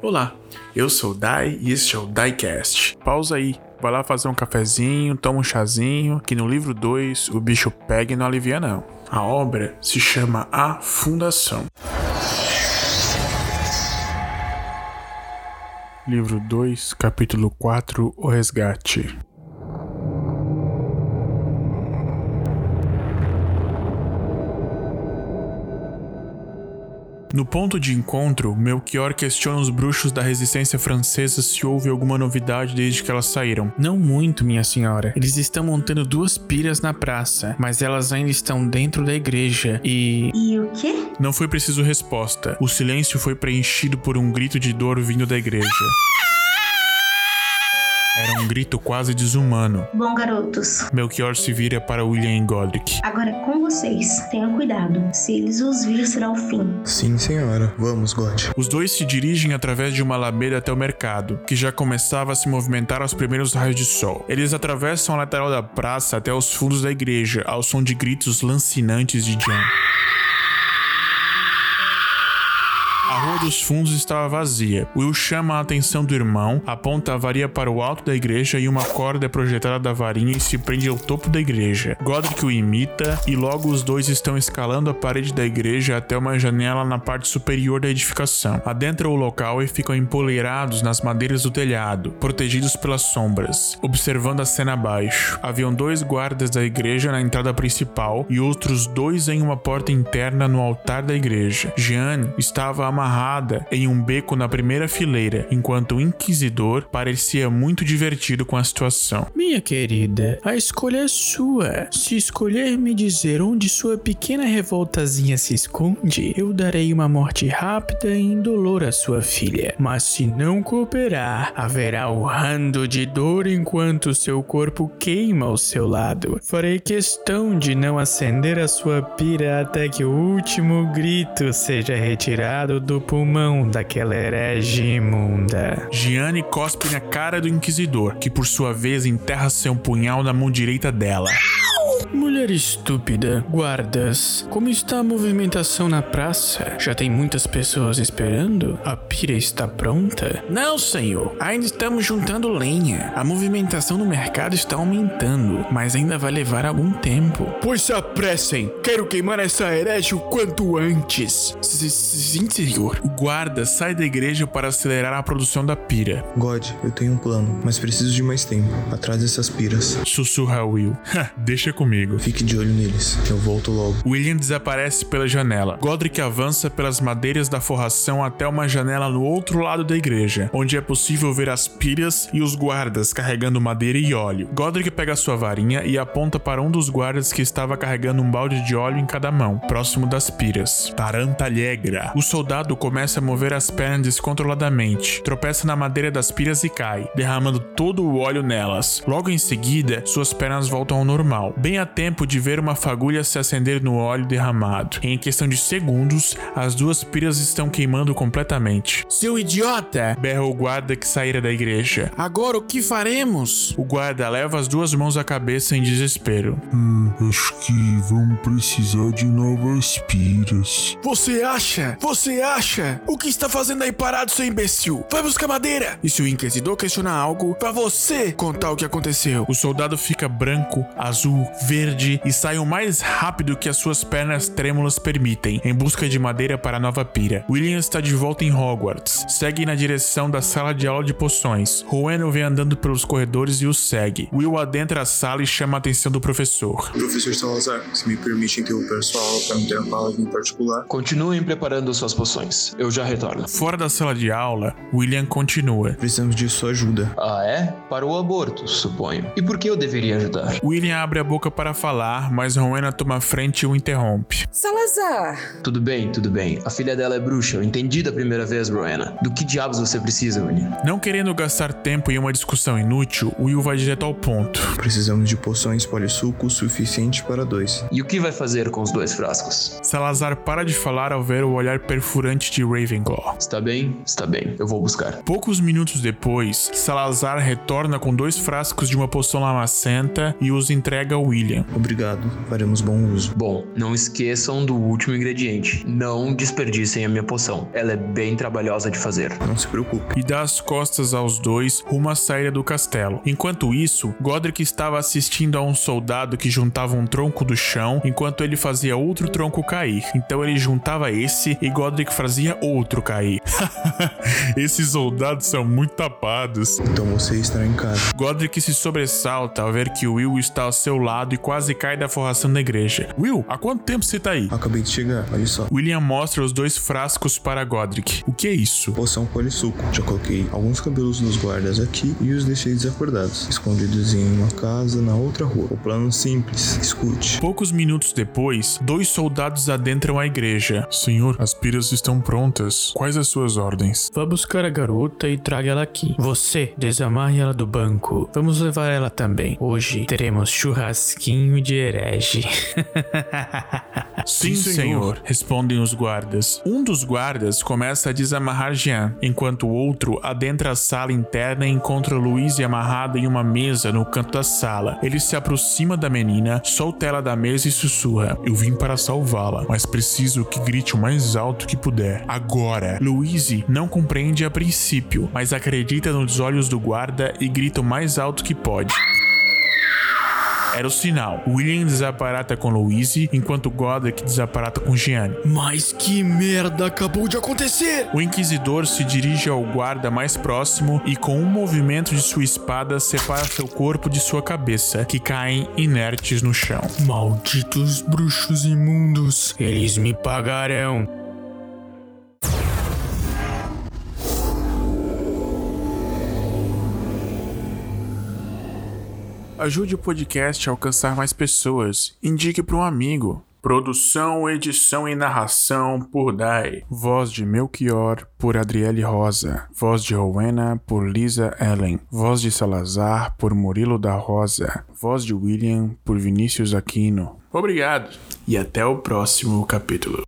Olá, eu sou o Dai e este é o Diecast. Pausa aí, vai lá fazer um cafezinho, toma um chazinho, que no livro 2 o bicho pega e não alivia não. A obra se chama A Fundação. Livro 2, capítulo 4 O Resgate. No ponto de encontro, Melchior questiona os bruxos da resistência francesa se houve alguma novidade desde que elas saíram. Não muito, minha senhora. Eles estão montando duas piras na praça, mas elas ainda estão dentro da igreja e. E o quê? Não foi preciso resposta. O silêncio foi preenchido por um grito de dor vindo da igreja. Era um grito quase desumano. Bom, garotos, Melchior se vira para William e Godric. agora é com vocês. Tenham cuidado. Se eles os vir, será o fim. Sim, senhora. Vamos, God. Os dois se dirigem através de uma ladeira até o mercado, que já começava a se movimentar aos primeiros raios de sol. Eles atravessam a lateral da praça até os fundos da igreja, ao som de gritos lancinantes de John. A rua dos fundos estava vazia. Will chama a atenção do irmão, aponta a varia para o alto da igreja e uma corda é projetada da varinha e se prende ao topo da igreja. Godric o imita e logo os dois estão escalando a parede da igreja até uma janela na parte superior da edificação. Adentram o local e ficam empoleirados nas madeiras do telhado, protegidos pelas sombras, observando a cena abaixo. Haviam dois guardas da igreja na entrada principal e outros dois em uma porta interna no altar da igreja. Jeanne estava amarrada em um beco na primeira fileira, enquanto o inquisidor parecia muito divertido com a situação. Minha querida, a escolha é sua. Se escolher me dizer onde sua pequena revoltazinha se esconde, eu darei uma morte rápida e indolor à sua filha. Mas se não cooperar, haverá urrando de dor enquanto seu corpo queima ao seu lado. Farei questão de não acender a sua pira até que o último grito seja retirado do pulmão daquela herege imunda. Gianni cospe na cara do inquisidor, que por sua vez enterra seu punhal na mão direita dela. Mulher estúpida, guardas, como está a movimentação na praça? Já tem muitas pessoas esperando? A pira está pronta? Não, senhor, ainda estamos juntando lenha. A movimentação no mercado está aumentando, mas ainda vai levar algum tempo. Pois se apressem, quero queimar essa herege o quanto antes. Sim, senhor. O guarda sai da igreja para acelerar a produção da pira. God, eu tenho um plano, mas preciso de mais tempo. Atrás dessas piras. Sussurra Will. Deixa comigo. Fique de olho neles. Eu volto logo. William desaparece pela janela. Godric avança pelas madeiras da forração até uma janela no outro lado da igreja, onde é possível ver as pilhas e os guardas carregando madeira e óleo. Godric pega sua varinha e aponta para um dos guardas que estava carregando um balde de óleo em cada mão, próximo das piras. Tarantalhegra. O soldado começa a mover as pernas descontroladamente, tropeça na madeira das piras e cai, derramando todo o óleo nelas. Logo em seguida, suas pernas voltam ao normal, bem a tempo de ver uma fagulha se acender no óleo derramado. Em questão de segundos, as duas piras estão queimando completamente. Seu idiota! Berra o guarda que saíra da igreja. Agora o que faremos? O guarda leva as duas mãos à cabeça em desespero. Hum, acho que vamos precisar de novas piras. Você acha? Você acha? O que está fazendo aí parado, seu imbecil? Vai buscar madeira! E se o inquisidor questionar algo, pra você contar o que aconteceu. O soldado fica branco, azul, verde e o mais rápido que as suas pernas trêmulas permitem, em busca de madeira para a nova pira. William está de volta em Hogwarts. Segue na direção da sala de aula de poções. Rowan o vem andando pelos corredores e o segue. Will adentra a sala e chama a atenção do professor. Professor Salazar, se me permite interromper sua aula para me uma palavra em particular. Continuem preparando suas poções. Eu já retorno. Fora da sala de aula, William continua. Precisamos de sua ajuda. Ah, é? Para o aborto, suponho. E por que eu deveria ajudar? William abre a boca para falar, mas Rowena toma a frente e o interrompe. Salazar! Tudo bem, tudo bem. A filha dela é bruxa. Eu entendi da primeira vez, Rowena. Do que diabos você precisa, William? Não querendo gastar tempo em uma discussão inútil, Will vai direto ao ponto. Precisamos de poções polissuco suficiente para dois. E o que vai fazer com os dois frascos? Salazar para de falar ao ver o olhar perfurante de Ravenclaw. Está bem? Está bem. Eu vou buscar. Poucos minutos depois, Salazar retorna com dois frascos de uma poção lamacenta e os entrega a Will. William. Obrigado, faremos bom uso. Bom, não esqueçam do último ingrediente. Não desperdicem a minha poção. Ela é bem trabalhosa de fazer. Não se preocupe. e dá as costas aos dois rumo à saída do castelo. Enquanto isso, Godric estava assistindo a um soldado que juntava um tronco do chão enquanto ele fazia outro tronco cair. Então ele juntava esse e Godric fazia outro cair. Esses soldados são muito tapados. Então você estará em casa. Godric se sobressalta ao ver que Will está ao seu lado e quase cai da forração da igreja. Will, há quanto tempo você tá aí? Acabei de chegar, olha só. William mostra os dois frascos para Godric. O que é isso? Poção polissuco. Já coloquei alguns cabelos dos guardas aqui e os deixei desacordados, escondidos em uma casa na outra rua. O plano simples. Escute. Poucos minutos depois, dois soldados adentram a igreja. Senhor, as piras estão prontas. Quais as suas ordens? Vá buscar a garota e traga ela aqui. Você, desamarre ela do banco. Vamos levar ela também. Hoje teremos churrasquinho de herege. Sim, senhor. respondem os guardas. Um dos guardas começa a desamarrar Jean, enquanto o outro adentra a sala interna e encontra Louise amarrada em uma mesa no canto da sala. Ele se aproxima da menina, solta ela da mesa e sussurra: Eu vim para salvá-la, mas preciso que grite o mais alto que puder. Agora. Louise não compreende a princípio, mas acredita nos olhos do guarda e grita o mais alto que pode. Era o sinal. William desaparata com Louise, enquanto Godric desaparata com Gianni. Mas que merda acabou de acontecer? O inquisidor se dirige ao guarda mais próximo e, com um movimento de sua espada, separa seu corpo de sua cabeça, que caem inertes no chão. Malditos bruxos imundos, eles me pagarão. Ajude o podcast a alcançar mais pessoas. Indique para um amigo. Produção, edição e narração por Dai. Voz de Melchior por Adriele Rosa. Voz de Rowena por Lisa Ellen. Voz de Salazar por Murilo da Rosa. Voz de William por Vinícius Aquino. Obrigado e até o próximo capítulo.